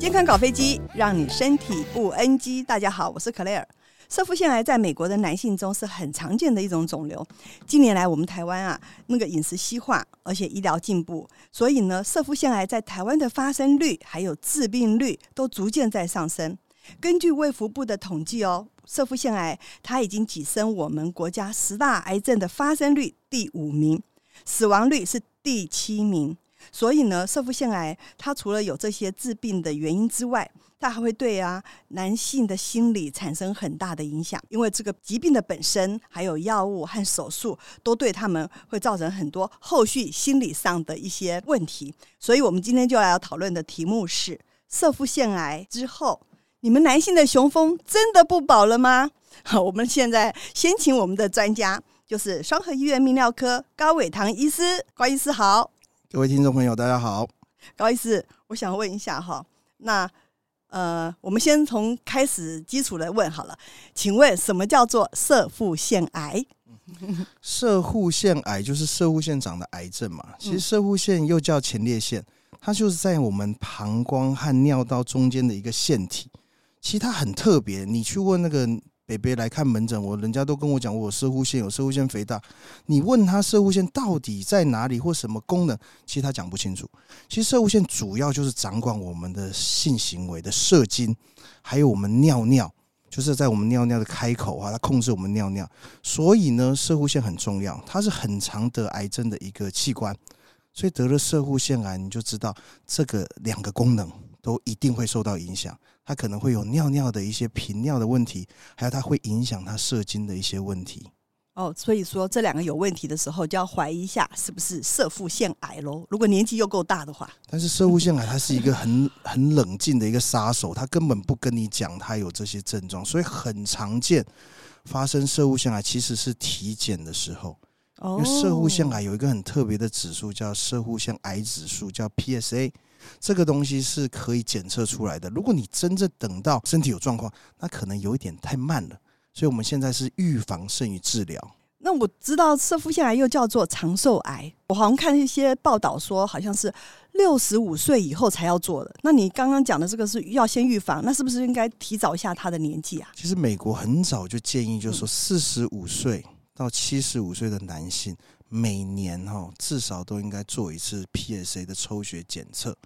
健康搞飞机，让你身体不 NG。大家好，我是克莱尔。摄护腺癌在美国的男性中是很常见的一种肿瘤。近年来，我们台湾啊，那个饮食西化，而且医疗进步，所以呢，摄护腺癌在台湾的发生率还有致病率都逐渐在上升。根据卫福部的统计哦，摄护腺癌它已经跻身我们国家十大癌症的发生率第五名，死亡率是第七名。所以呢，摄护腺癌它除了有这些致病的原因之外，它还会对啊男性的心理产生很大的影响，因为这个疾病的本身，还有药物和手术，都对他们会造成很多后续心理上的一些问题。所以我们今天就要讨论的题目是：摄护腺癌之后，你们男性的雄风真的不保了吗？好，我们现在先请我们的专家，就是双和医院泌尿科高伟堂医师，高医师好。各位听众朋友，大家好。高医师，我想问一下哈，那呃，我们先从开始基础来问好了。请问什么叫做射护腺癌？射护腺癌就是射护腺长的癌症嘛。其实射护腺又叫前列腺，它就是在我们膀胱和尿道中间的一个腺体。其实它很特别，你去问那个。北北来看门诊，我人家都跟我讲，我有摄护腺，有射护腺肥大。你问他射护腺到底在哪里或什么功能，其实他讲不清楚。其实射护腺主要就是掌管我们的性行为的射精，还有我们尿尿，就是在我们尿尿的开口啊，它控制我们尿尿。所以呢，射护腺很重要，它是很常得癌症的一个器官。所以得了射护腺癌，你就知道这个两个功能都一定会受到影响。他可能会有尿尿的一些频尿的问题，还有它会影响他射精的一些问题。哦，所以说这两个有问题的时候，就要怀疑一下是不是射腹腺癌喽。如果年纪又够大的话，但是摄护腺癌它是一个很 很冷静的一个杀手，它根本不跟你讲它有这些症状，所以很常见发生摄护腺癌其实是体检的时候。因为摄护腺癌有一个很特别的指数，叫摄护腺癌指数，叫 PSA。这个东西是可以检测出来的。如果你真正等到身体有状况，那可能有一点太慢了。所以我们现在是预防胜于治疗。那我知道摄护腺癌又叫做长寿癌，我好像看一些报道说，好像是六十五岁以后才要做的。那你刚刚讲的这个是要先预防，那是不是应该提早一下他的年纪啊？其实美国很早就建议，就是说四十五岁到七十五岁的男性，每年哈至少都应该做一次 PSA 的抽血检测。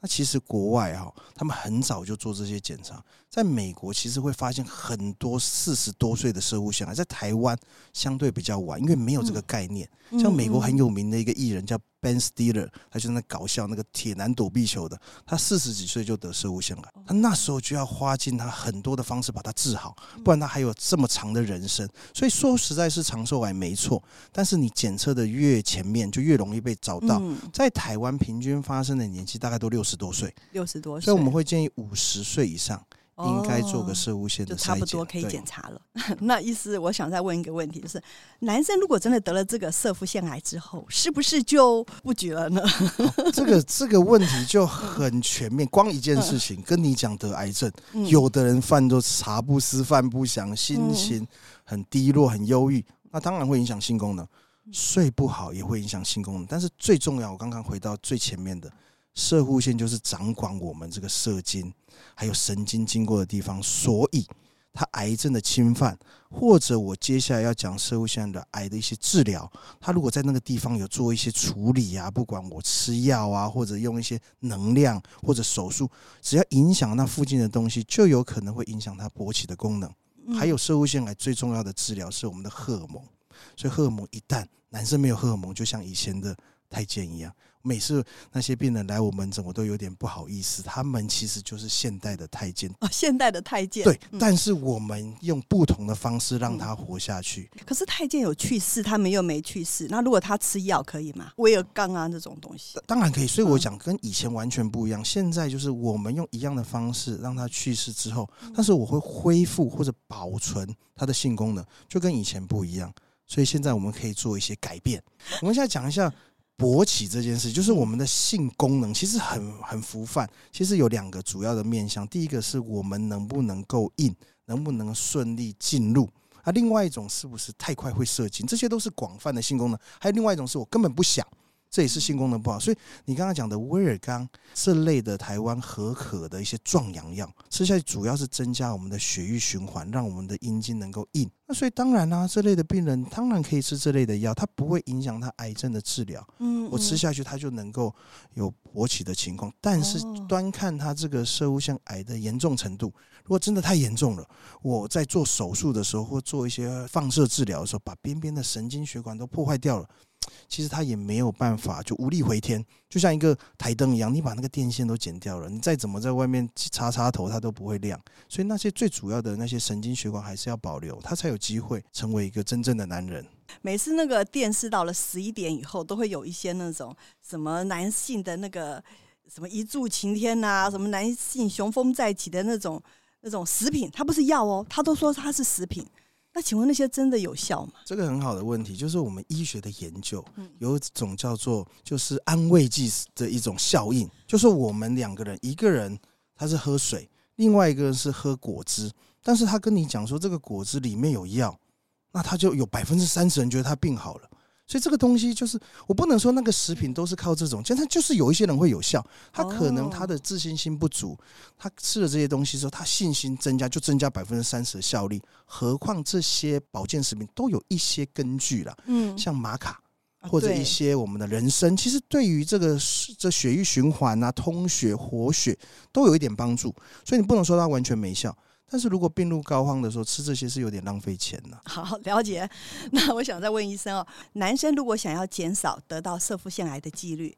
那其实国外哈，他们很早就做这些检查。在美国，其实会发现很多四十多岁的摄护腺癌，在台湾相对比较晚，因为没有这个概念。像美国很有名的一个艺人叫 Ben Stiller，他就在那搞笑那个铁男躲避球的，他四十几岁就得摄护腺癌，他那时候就要花尽他很多的方式把它治好，不然他还有这么长的人生。所以说实在是长寿癌没错，但是你检测的越前面，就越容易被找到。在台湾平均发生的年纪大概都六十多岁，六十多岁，所以我们会建议五十岁以上。应该做个射物腺的就差不多可以检查了。那意思，我想再问一个问题，就是男生如果真的得了这个摄护腺癌之后，是不是就不举了呢？这个这个问题就很全面，光一件事情跟你讲得癌症，有的人饭都茶不思饭不想，心情很低落、很忧郁，那当然会影响性功能，睡不好也会影响性功能。但是最重要，我刚刚回到最前面的。摄护腺就是掌管我们这个射精，还有神经经过的地方，所以它癌症的侵犯，或者我接下来要讲射护腺的癌的一些治疗，它如果在那个地方有做一些处理啊，不管我吃药啊，或者用一些能量或者手术，只要影响那附近的东西，就有可能会影响它勃起的功能。还有射护腺癌最重要的治疗是我们的荷尔蒙，所以荷尔蒙一旦男生没有荷尔蒙，就像以前的太监一样。每次那些病人来我门诊，我都有点不好意思。他们其实就是现代的太监哦，现代的太监。对，但是我们用不同的方式让他活下去。可是太监有去世，他们又没去世。那如果他吃药可以吗？威尔刚啊这种东西，当然可以。所以我讲跟以前完全不一样。现在就是我们用一样的方式让他去世之后，但是我会恢复或者保存他的性功能，就跟以前不一样。所以现在我们可以做一些改变。我们现在讲一下。勃起这件事，就是我们的性功能，其实很很浮泛。其实有两个主要的面向，第一个是我们能不能够硬，能不能顺利进入啊；另外一种是不是太快会射精，这些都是广泛的性功能。还有另外一种是我根本不想，这也是性功能不好。所以你刚刚讲的威尔刚这类的台湾合可的一些壮阳药，吃下去主要是增加我们的血液循环，让我们的阴茎能够硬。那所以当然啦、啊，这类的病人当然可以吃这类的药，它不会影响他癌症的治疗。嗯，我吃下去，它就能够有勃起的情况。但是端看他这个摄护腺癌的严重程度，如果真的太严重了，我在做手术的时候或做一些放射治疗的时候，把边边的神经血管都破坏掉了。其实他也没有办法，就无力回天，就像一个台灯一样，你把那个电线都剪掉了，你再怎么在外面插插头，它都不会亮。所以那些最主要的那些神经血管还是要保留，他才有机会成为一个真正的男人。每次那个电视到了十一点以后，都会有一些那种什么男性的那个什么一柱擎天呐、什么男性雄风再起的那种那种食品，它不是药哦，他都说它是食品。那请问那些真的有效吗？这个很好的问题，就是我们医学的研究有一种叫做就是安慰剂的一种效应，就是我们两个人，一个人他是喝水，另外一个人是喝果汁，但是他跟你讲说这个果汁里面有药，那他就有百分之三十人觉得他病好了。所以这个东西就是，我不能说那个食品都是靠这种，其实它就是有一些人会有效，他可能他的自信心不足，他吃了这些东西之后，他信心增加，就增加百分之三十的效力。何况这些保健食品都有一些根据了，嗯，像玛卡或者一些我们的人参，其实对于这个这血液循环啊、通血、活血都有一点帮助，所以你不能说它完全没效。但是如果病入膏肓的时候吃这些是有点浪费钱的。好，了解。那我想再问医生哦，男生如果想要减少得到色腹腺癌的几率，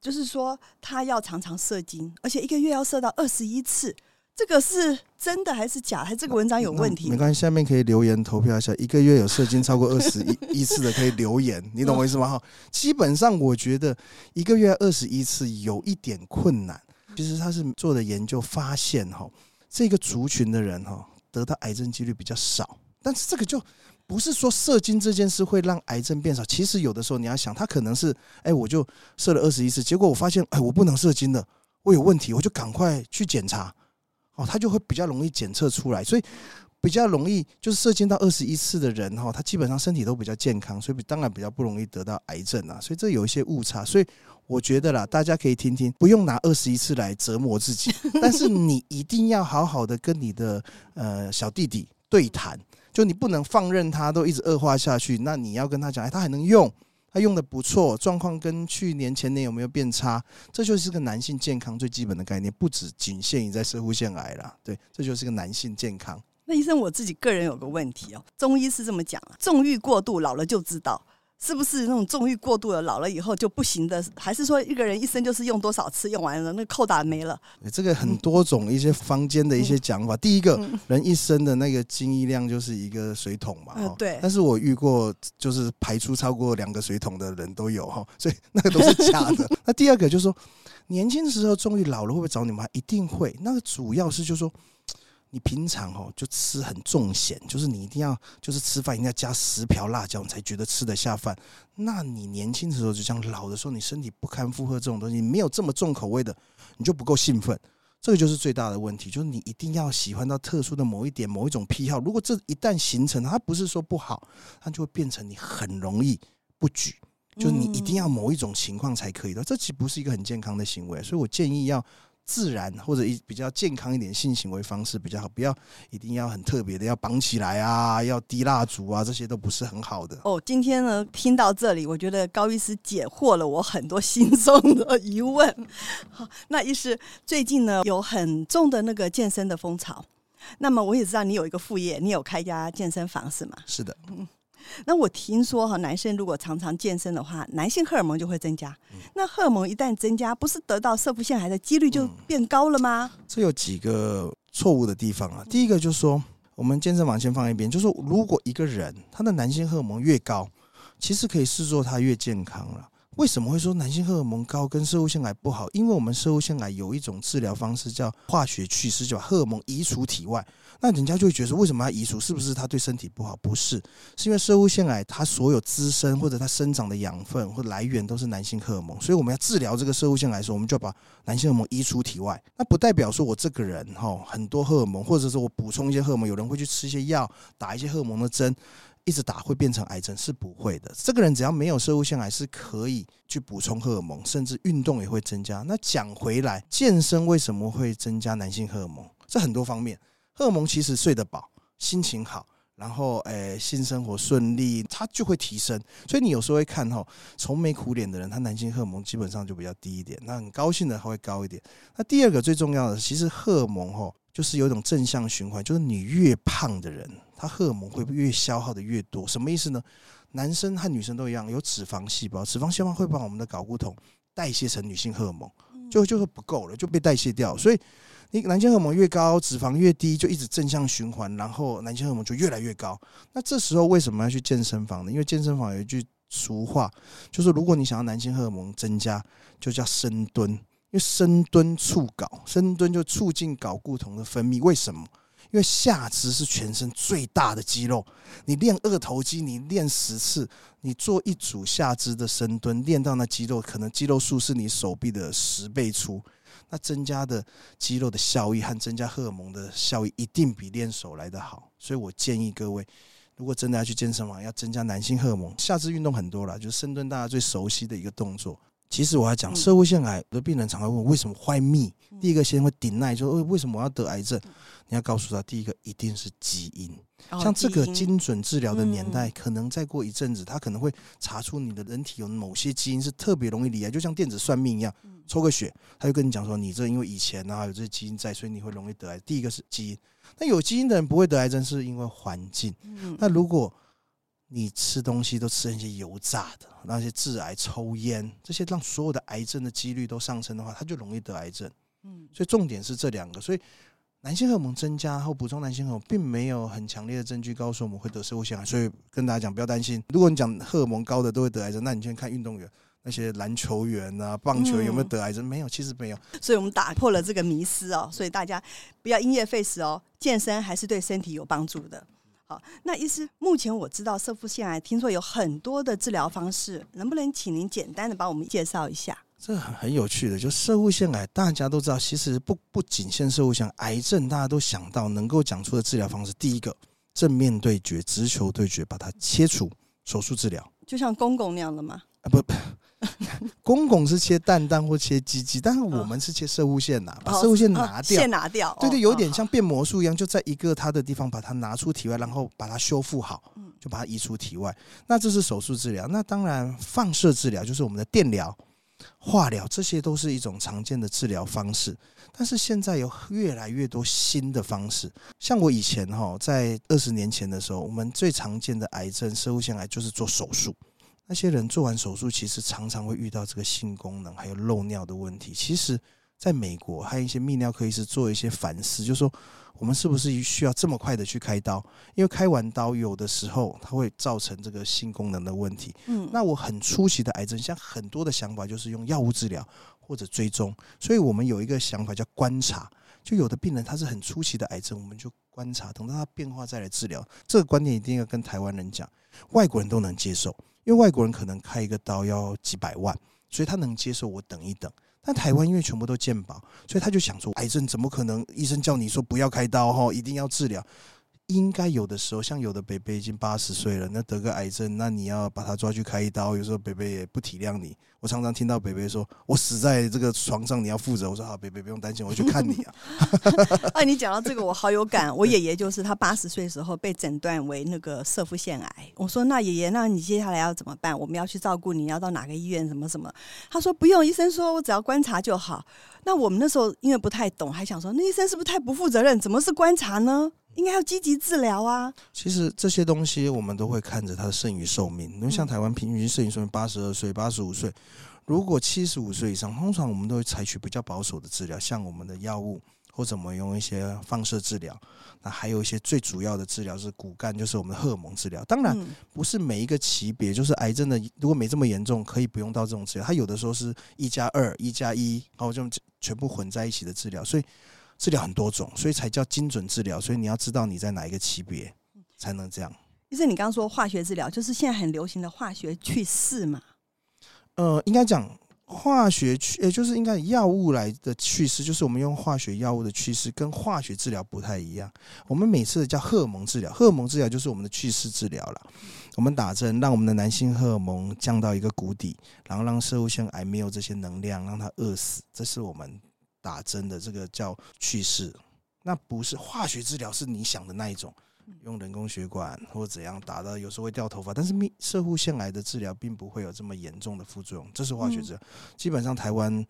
就是说他要常常射精，而且一个月要射到二十一次，这个是真的还是假的？还是这个文章有问题？没关系，下面可以留言投票一下，一个月有射精超过二十一 次的可以留言，你懂我意思吗？哈，基本上我觉得一个月二十一次有一点困难。其实他是做的研究发现哈。这个族群的人哈，得到癌症几率比较少，但是这个就不是说射精这件事会让癌症变少。其实有的时候你要想，他可能是哎，我就射了二十一次，结果我发现哎，我不能射精了，我有问题，我就赶快去检查，哦，他就会比较容易检测出来，所以比较容易就是射精到二十一次的人哈，他基本上身体都比较健康，所以当然比较不容易得到癌症啊。所以这有一些误差，所以。我觉得啦，大家可以听听，不用拿二十一次来折磨自己，但是你一定要好好的跟你的呃小弟弟对谈，就你不能放任他都一直恶化下去，那你要跟他讲，哎，他还能用，他用的不错，状况跟去年前年有没有变差？这就是个男性健康最基本的概念，不只仅限于在射护腺癌啦，对，这就是个男性健康。那医生，我自己个人有个问题哦，中医是这么讲啊，纵欲过度，老了就知道。是不是那种纵欲过度的，老了以后就不行的？还是说一个人一生就是用多少次，用完了那个扣打没了？这个很多种一些坊间的一些讲法。第一个人一生的那个精液量就是一个水桶嘛，对。但是我遇过就是排出超过两个水桶的人都有哈，所以那个都是假的。那第二个就是说，年轻的时候纵欲，老了会不会找你们？一定会。那个主要是就是说。你平常哦就吃很重咸，就是你一定要就是吃饭一定要加十瓢辣椒，你才觉得吃得下饭。那你年轻的时候就像老的时候，你身体不堪负荷这种东西，没有这么重口味的，你就不够兴奋。这个就是最大的问题，就是你一定要喜欢到特殊的某一点、某一种癖好。如果这一旦形成，它不是说不好，它就会变成你很容易不举，就是你一定要某一种情况才可以的。这岂不是一个很健康的行为？所以我建议要。自然或者一比较健康一点性行为方式比较好，不要一定要很特别的要绑起来啊，要滴蜡烛啊，这些都不是很好的。哦，今天呢听到这里，我觉得高医师解惑了我很多心中的疑问。好，那医师最近呢有很重的那个健身的风潮，那么我也知道你有一个副业，你有开一家健身房是吗？是的。嗯。那我听说哈，男生如果常常健身的话，男性荷尔蒙就会增加。那荷尔蒙一旦增加，不是得到摄护腺癌的几率就变高了吗？嗯，这有几个错误的地方啊。第一个就是说，我们健身房先放一边，就是说，如果一个人他的男性荷尔蒙越高，其实可以视作他越健康了。为什么会说男性荷尔蒙高跟摄护腺癌不好？因为我们摄护腺癌有一种治疗方式叫化学去势，就把荷尔蒙移除体外。那人家就会觉得说，为什么要移除？是不是它对身体不好？不是，是因为摄护腺癌它所有滋生或者它生长的养分或来源都是男性荷尔蒙，所以我们要治疗这个摄护腺癌的时候，我们就要把男性荷尔蒙移出体外。那不代表说我这个人哈很多荷尔蒙，或者说我补充一些荷尔蒙，有人会去吃一些药，打一些荷尔蒙的针。一直打会变成癌症，是不会的。这个人只要没有摄护腺癌，是可以去补充荷尔蒙，甚至运动也会增加。那讲回来，健身为什么会增加男性荷尔蒙？这很多方面，荷尔蒙其实睡得饱，心情好。然后，诶、性生活顺利，他就会提升。所以你有时候会看哈，愁眉苦脸的人，他男性荷尔蒙基本上就比较低一点。那很高兴的他会高一点。那第二个最重要的，其实荷尔蒙哈，就是有一种正向循环，就是你越胖的人，他荷尔蒙会越消耗的越多。什么意思呢？男生和女生都一样，有脂肪细胞，脂肪细胞会把我们的睾固酮代谢成女性荷尔蒙，就就是不够了，就被代谢掉。所以。你男性荷尔蒙越高，脂肪越低，就一直正向循环，然后男性荷尔蒙就越来越高。那这时候为什么要去健身房呢？因为健身房有一句俗话，就是如果你想要男性荷尔蒙增加，就叫深蹲，因为深蹲促睾，深蹲就促进睾固酮的分泌。为什么？因为下肢是全身最大的肌肉，你练二头肌，你练十次，你做一组下肢的深蹲，练到那肌肉，可能肌肉数是你手臂的十倍粗。那增加的肌肉的效益和增加荷尔蒙的效益一定比练手来得好，所以我建议各位，如果真的要去健身房，要增加男性荷尔蒙，下肢运动很多了，就是深蹲，大家最熟悉的一个动作。其实我要讲，社会腺癌的病人常常问为什么坏命，第一个先会 deny，说为什么我要得癌症？你要告诉他，第一个一定是基因。像这个精准治疗的年代，可能再过一阵子，他可能会查出你的人体有某些基因是特别容易罹癌，就像电子算命一样，抽个血，他就跟你讲说，你这因为以前啊有这些基因在，所以你会容易得癌。第一个是基因，那有基因的人不会得癌症，是因为环境。那如果你吃东西都吃那些油炸的，那些致癌、抽烟这些，让所有的癌症的几率都上升的话，他就容易得癌症。嗯，所以重点是这两个。所以男性荷尔蒙增加后补充男性荷尔蒙，并没有很强烈的证据告诉我们会得社会腺癌。所以跟大家讲，不要担心。如果你讲荷尔蒙高的都会得癌症，那你先看运动员，那些篮球员啊、棒球有没有得癌症？没有，其实没有。所以我们打破了这个迷思哦。所以大家不要因噎废食哦，健身还是对身体有帮助的。好，那医师，目前我知道色腹腺癌，听说有很多的治疗方式，能不能请您简单的帮我们介绍一下？这很很有趣的，就摄护腺癌，大家都知道，其实不不仅限摄护腺癌，癌症大家都想到能够讲出的治疗方式，第一个正面对决，直球对决，把它切除，手术治疗，就像公公那样的吗？啊不。公公是切蛋蛋或切鸡鸡，但是我们是切射物线呐，把射物线拿掉，先拿掉，对对，有点像变魔术一样，就在一个它的地方把它拿出体外，然后把它修复好，就把它移出体外。那这是手术治疗。那当然放射治疗就是我们的电疗、化疗，这些都是一种常见的治疗方式。但是现在有越来越多新的方式，像我以前哈，在二十年前的时候，我们最常见的癌症射物腺癌就是做手术。那些人做完手术，其实常常会遇到这个性功能还有漏尿的问题。其实，在美国，还有一些泌尿科医师做一些反思，就是说我们是不是需要这么快的去开刀？因为开完刀，有的时候它会造成这个性功能的问题。嗯，那我很初期的癌症，像很多的想法就是用药物治疗或者追踪。所以我们有一个想法叫观察，就有的病人他是很初期的癌症，我们就观察，等到他变化再来治疗。这个观点一定要跟台湾人讲，外国人都能接受。因为外国人可能开一个刀要几百万，所以他能接受我等一等。但台湾因为全部都健保，所以他就想说，癌症怎么可能？医生叫你说不要开刀哈，一定要治疗。应该有的时候，像有的北北已经八十岁了，那得个癌症，那你要把他抓去开一刀，有时候北北也不体谅你。我常常听到北北说：“我死在这个床上，你要负责。”我说：“好，北北不用担心，我去看你啊。”哎，你讲到这个，我好有感。我爷爷就是他八十岁的时候被诊断为那个摄护腺癌。我说：“那爷爷，那你接下来要怎么办？我们要去照顾你，要到哪个医院？什么什么？”他说：“不用，医生说我只要观察就好。”那我们那时候因为不太懂，还想说那医生是不是太不负责任？怎么是观察呢？应该要积极治疗啊！其实这些东西我们都会看着它的剩余寿命。因为像台湾平均剩余寿命八十二岁、八十五岁，如果七十五岁以上，通常我们都会采取比较保守的治疗，像我们的药物或者我们用一些放射治疗。那还有一些最主要的治疗是骨干，就是我们的荷尔蒙治疗。当然不是每一个级别，就是癌症的，如果没这么严重，可以不用到这种治疗。它有的时候是一加二、一加一，然后就全部混在一起的治疗，所以。治疗很多种，所以才叫精准治疗。所以你要知道你在哪一个级别才能这样。医生，你刚刚说化学治疗，就是现在很流行的化学去势嘛？呃，应该讲化学去，也就是应该药物来的去势，就是我们用化学药物的去势跟化学治疗不太一样。我们每次叫荷尔蒙治疗，荷尔蒙治疗就是我们的去势治疗了。我们打针让我们的男性荷尔蒙降到一个谷底，然后让摄护腺癌没有这些能量，让它饿死，这是我们打针的这个叫去世。那不是化学治疗，是你想的那一种。用人工血管或者怎样打的，有时候会掉头发，但是泌射护腺癌的治疗并不会有这么严重的副作用。这是化学治疗，基本上台湾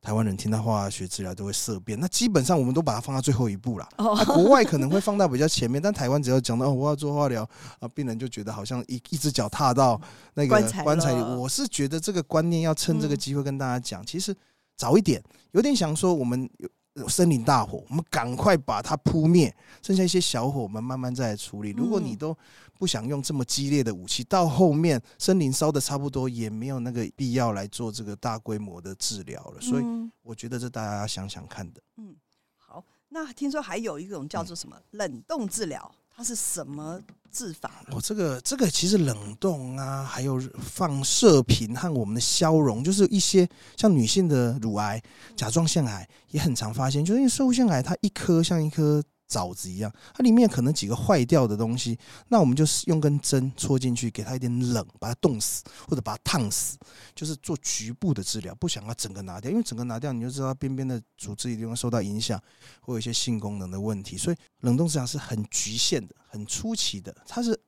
台湾人听到化学治疗都会色变。那基本上我们都把它放到最后一步了。啊，国外可能会放到比较前面，但台湾只要讲到我要做化疗啊，病人就觉得好像一一只脚踏到那个棺材里。我是觉得这个观念要趁这个机会跟大家讲，其实早一点，有点想说我们有。森林大火，我们赶快把它扑灭，剩下一些小火，我们慢慢再来处理。如果你都不想用这么激烈的武器，到后面森林烧的差不多，也没有那个必要来做这个大规模的治疗了。所以，我觉得这大家要想想看的。嗯，好，那听说还有一种叫做什么冷冻治疗。它是什么治法？哦，这个这个其实冷冻啊，还有放射频和我们的消融，就是一些像女性的乳癌、甲状腺癌也很常发现，就是因为摄护腺癌它一颗像一颗。枣子一样，它里面可能几个坏掉的东西，那我们就是用根针戳进去，给它一点冷，把它冻死或者把它烫死，就是做局部的治疗，不想要整个拿掉，因为整个拿掉你就知道它边边的组织一定会受到影响，会有一些性功能的问题，所以冷冻治疗是很局限的、很初期的，它是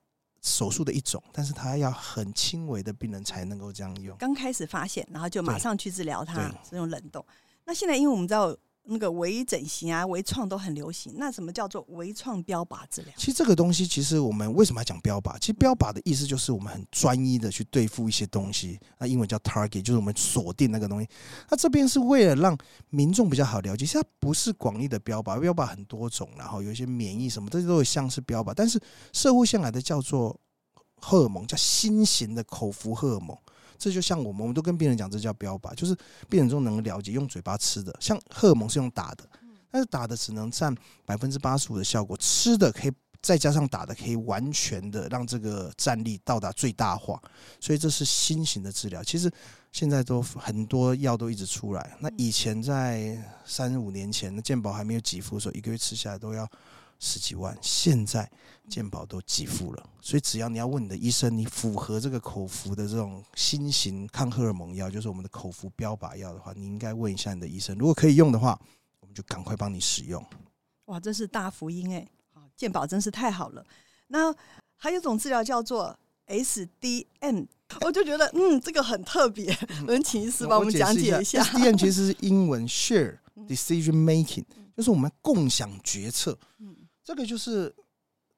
手术的一种，但是它要很轻微的病人才能够这样用。刚开始发现，然后就马上去治疗它，是用冷冻。那现在因为我们知道。那个微整形啊、微创都很流行。那什么叫做微创标靶治疗？其实这个东西，其实我们为什么要讲标靶？其实标靶的意思就是我们很专一的去对付一些东西。那英文叫 target，就是我们锁定那个东西。那这边是为了让民众比较好了解，其实它不是广义的标靶，标靶很多种，然后有一些免疫什么，这些都有像是标靶。但是社会向来的叫做荷尔蒙，叫新型的口服荷尔蒙。这就像我们，我们都跟病人讲，这叫标靶，就是病人中能了解，用嘴巴吃的，像荷尔蒙是用打的，但是打的只能占百分之八十五的效果，吃的可以再加上打的，可以完全的让这个战力到达最大化，所以这是新型的治疗。其实现在都很多药都一直出来，那以前在三五年前，那健保还没有给付的时候，一个月吃下来都要。十几万，现在健保都给付了，所以只要你要问你的医生，你符合这个口服的这种新型抗荷尔蒙药，就是我们的口服标靶药的话，你应该问一下你的医生，如果可以用的话，我们就赶快帮你使用。哇，这是大福音哎！健保真是太好了。那还有一种治疗叫做 SDN 我就觉得嗯，这个很特别，我们请医师帮我们讲解一下。S D N 其实是英文 Share Decision Making，就是我们共享决策。这个就是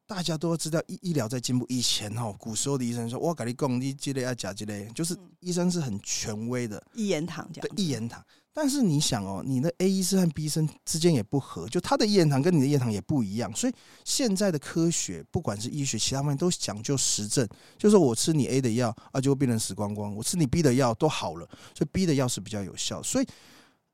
大家都知道，医医疗在进步。以前哈，古时候的医生说：“我跟你讲，你这类要假这类。”就是医生是很权威的，一言堂这样。对，一言堂。但是你想哦，你的 A 医生和 B 医生之间也不合，就他的一言堂跟你的一言堂也不一样。所以现在的科学，不管是医学，其他方面都讲究实证。就是我吃你 A 的药啊，就会变成死光光；我吃你 B 的药都好了，所以 B 的药是比较有效。所以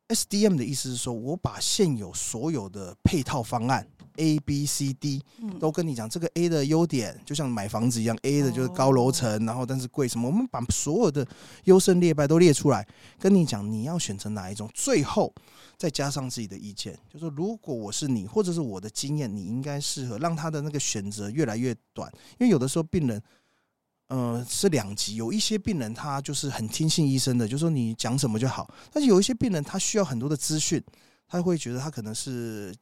SDM 的意思是说，我把现有所有的配套方案。A、B、C、D 都跟你讲，这个 A 的优点就像买房子一样，A 的就是高楼层，然后但是贵什么？我们把所有的优胜劣败都列出来，跟你讲你要选择哪一种，最后再加上自己的意见，就说如果我是你，或者是我的经验，你应该适合让他的那个选择越来越短，因为有的时候病人，呃，是两级，有一些病人他就是很听信医生的，就说你讲什么就好，但是有一些病人他需要很多的资讯，他会觉得他可能是。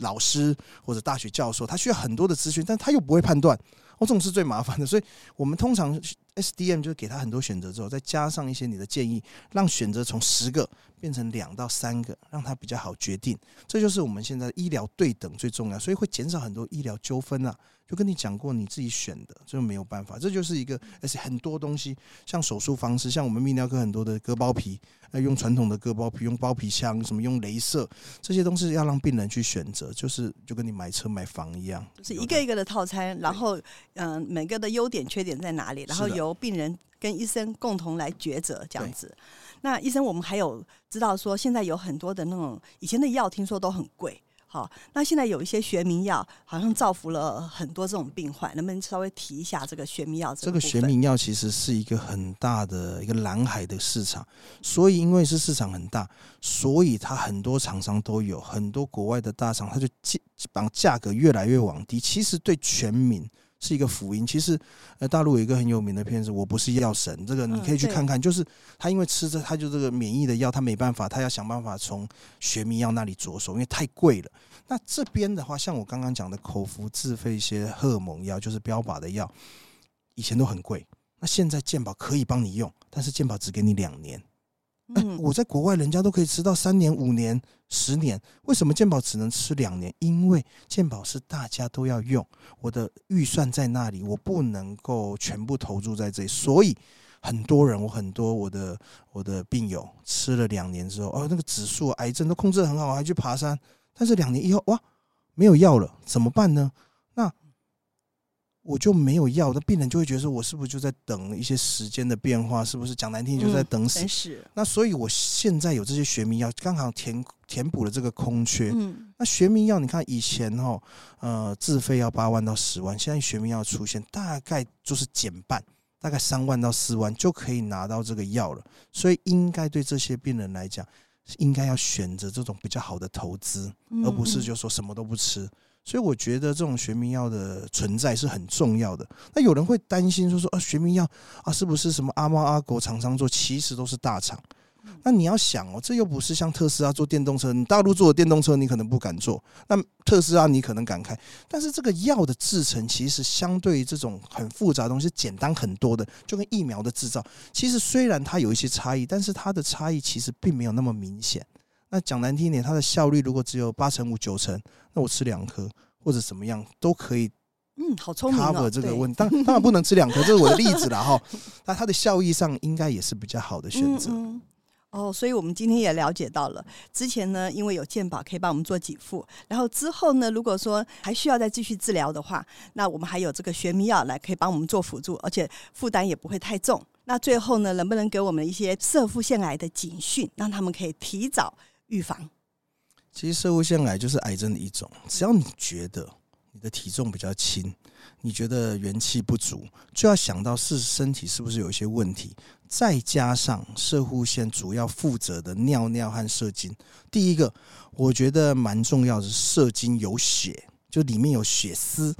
老师或者大学教授，他需要很多的资讯，但他又不会判断，哦，这种是最麻烦的。所以，我们通常 SDM 就是给他很多选择之后，再加上一些你的建议，让选择从十个变成两到三个，让他比较好决定。这就是我们现在医疗对等最重要，所以会减少很多医疗纠纷啊。就跟你讲过，你自己选的，这没有办法。这就是一个，而且很多东西，像手术方式，像我们泌尿科很多的割包皮，呃，用传统的割包皮，用包皮枪，什么用镭射，这些东西要让病人去选择，就是就跟你买车买房一样，就是一个一个的套餐，然后嗯、呃，每个的优点缺点在哪里，然后由病人跟医生共同来抉择这样子。那医生，我们还有知道说，现在有很多的那种以前的药，听说都很贵。好，那现在有一些学名药，好像造福了很多这种病患，能不能稍微提一下这个学名药？这个学名药其实是一个很大的一个蓝海的市场，所以因为是市场很大，所以它很多厂商都有，很多国外的大厂，它就价把价格越来越往低。其实对全民。是一个福音。其实，呃，大陆有一个很有名的片子，我不是药神，这个你可以去看看。就是他因为吃着他就这个免疫的药，他没办法，他要想办法从学名药那里着手，因为太贵了。那这边的话，像我刚刚讲的口服自费一些荷尔蒙药，就是标靶的药，以前都很贵。那现在健保可以帮你用，但是健保只给你两年。我在国外，人家都可以吃到三年、五年、十年，为什么健保只能吃两年？因为健保是大家都要用，我的预算在那里，我不能够全部投注在这里，所以很多人，我很多我的我的病友吃了两年之后，哦，那个指数癌症都控制得很好，还去爬山，但是两年以后，哇，没有药了，怎么办呢？那我就没有药，那病人就会觉得说，我是不是就在等一些时间的变化？是不是讲难听就在等死？是。那所以我现在有这些学名药，刚好填填补了这个空缺。那学名药，你看以前哈，呃，自费要八万到十万，现在学名药出现，大概就是减半，大概三万到四万就可以拿到这个药了。所以应该对这些病人来讲，应该要选择这种比较好的投资，而不是就说什么都不吃。所以我觉得这种学名药的存在是很重要的。那有人会担心说说啊，学名药啊，是不是什么阿猫阿狗厂商做？其实都是大厂。那你要想哦，这又不是像特斯拉做电动车，你大陆做的电动车你可能不敢做，那特斯拉你可能敢开。但是这个药的制成其实相对于这种很复杂的东西简单很多的，就跟疫苗的制造，其实虽然它有一些差异，但是它的差异其实并没有那么明显。那讲难听一点，它的效率如果只有八成五九成，那我吃两颗或者怎么样都可以。嗯，好聪明哦。这个问题，当当然不能吃两颗，这是我的例子了哈。那它的效益上应该也是比较好的选择。嗯嗯。哦，所以我们今天也了解到了，之前呢，因为有健保可以帮我们做给付，然后之后呢，如果说还需要再继续治疗的话，那我们还有这个学名药来可以帮我们做辅助，而且负担也不会太重。那最后呢，能不能给我们一些摄护腺癌的警讯，让他们可以提早？预防，其实射护腺癌就是癌症的一种。只要你觉得你的体重比较轻，你觉得元气不足，就要想到是身体是不是有一些问题。再加上射护腺主要负责的尿尿和射精，第一个我觉得蛮重要的是射精有血，就里面有血丝。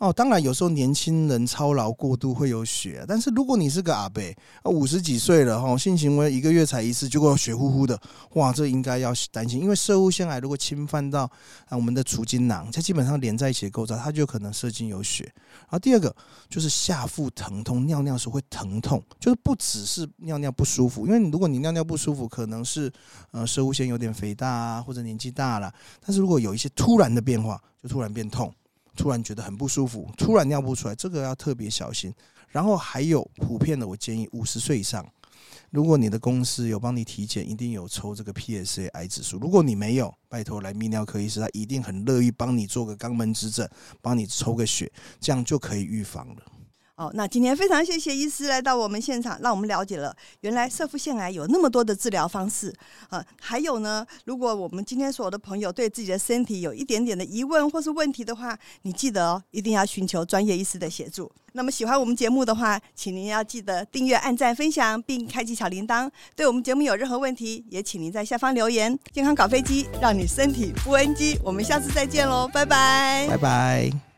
哦，当然有时候年轻人操劳过度会有血，但是如果你是个阿伯，五十几岁了哈，性行为一个月才一次，结果血乎乎的，哇，这应该要担心，因为摄护腺癌如果侵犯到啊我们的储精囊，它基本上连在一起的构造，它就可能射精有血。然后第二个就是下腹疼痛，尿尿时会疼痛，就是不只是尿尿不舒服，因为你如果你尿尿不舒服，可能是呃射物腺有点肥大啊，或者年纪大了，但是如果有一些突然的变化，就突然变痛。突然觉得很不舒服，突然尿不出来，这个要特别小心。然后还有普遍的，我建议五十岁以上，如果你的公司有帮你体检，一定有抽这个 PSA 癌指数。如果你没有，拜托来泌尿科医师，他一定很乐意帮你做个肛门指诊，帮你抽个血，这样就可以预防了。好，那今天非常谢谢医师来到我们现场，让我们了解了原来色腹腺癌有那么多的治疗方式呃。还有呢，如果我们今天所有的朋友对自己的身体有一点点的疑问或是问题的话，你记得哦，一定要寻求专业医师的协助。那么喜欢我们节目的话，请您要记得订阅、按赞、分享，并开启小铃铛。对我们节目有任何问题，也请您在下方留言。健康搞飞机，让你身体不 NG。我们下次再见喽，拜拜，拜拜。